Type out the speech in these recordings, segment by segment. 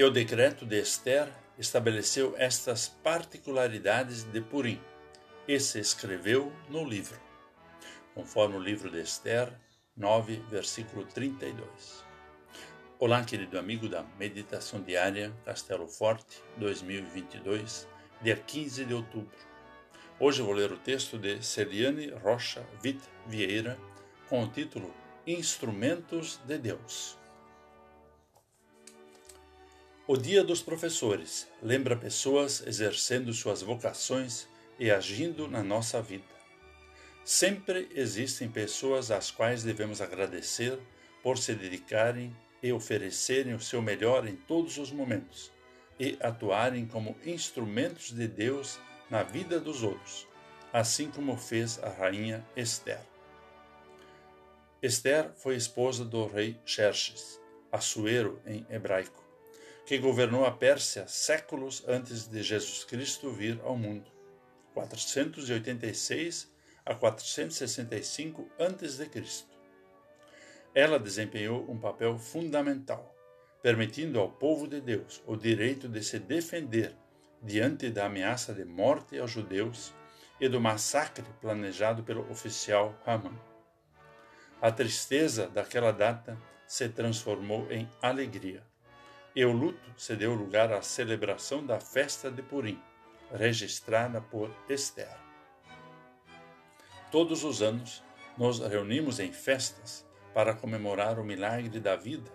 E o decreto de Esther estabeleceu estas particularidades de Purim e se escreveu no livro, conforme o livro de Esther 9, versículo 32. Olá, querido amigo da Meditação Diária Castelo Forte 2022, dia 15 de outubro. Hoje vou ler o texto de Celiane Rocha Witt Vieira com o título Instrumentos de Deus. O Dia dos Professores lembra pessoas exercendo suas vocações e agindo na nossa vida. Sempre existem pessoas às quais devemos agradecer por se dedicarem e oferecerem o seu melhor em todos os momentos e atuarem como instrumentos de Deus na vida dos outros, assim como fez a rainha Esther. Esther foi esposa do rei Xerxes, Assuero em hebraico que governou a Pérsia séculos antes de Jesus Cristo vir ao mundo, 486 a 465 a.C. Ela desempenhou um papel fundamental, permitindo ao povo de Deus o direito de se defender diante da ameaça de morte aos judeus e do massacre planejado pelo oficial Haman. A tristeza daquela data se transformou em alegria e o luto se deu lugar à celebração da festa de Purim, registrada por Esther. Todos os anos, nos reunimos em festas para comemorar o milagre da vida,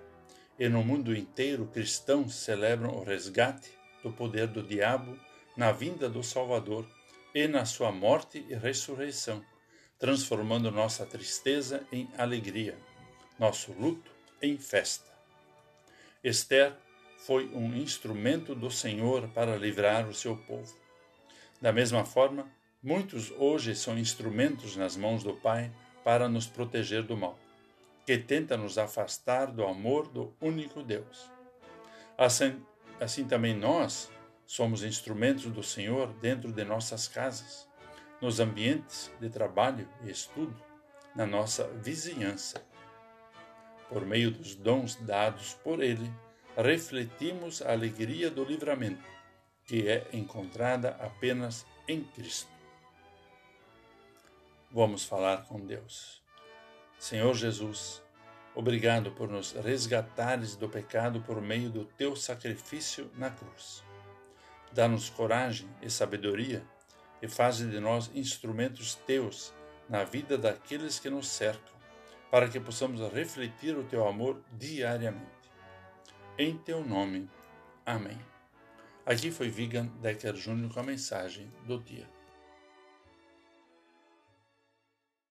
e no mundo inteiro cristãos celebram o resgate do poder do diabo na vinda do Salvador e na sua morte e ressurreição, transformando nossa tristeza em alegria, nosso luto em festa. Esther foi um instrumento do Senhor para livrar o seu povo. Da mesma forma, muitos hoje são instrumentos nas mãos do Pai para nos proteger do mal, que tenta nos afastar do amor do único Deus. Assim, assim também nós somos instrumentos do Senhor dentro de nossas casas, nos ambientes de trabalho e estudo, na nossa vizinhança. Por meio dos dons dados por Ele, refletimos a alegria do livramento, que é encontrada apenas em Cristo. Vamos falar com Deus. Senhor Jesus, obrigado por nos resgatares do pecado por meio do teu sacrifício na cruz. Dá-nos coragem e sabedoria e faz de nós instrumentos teus na vida daqueles que nos cercam, para que possamos refletir o teu amor diariamente em teu nome. Amém. Aqui foi Vigan Decker Júnior com a mensagem do dia.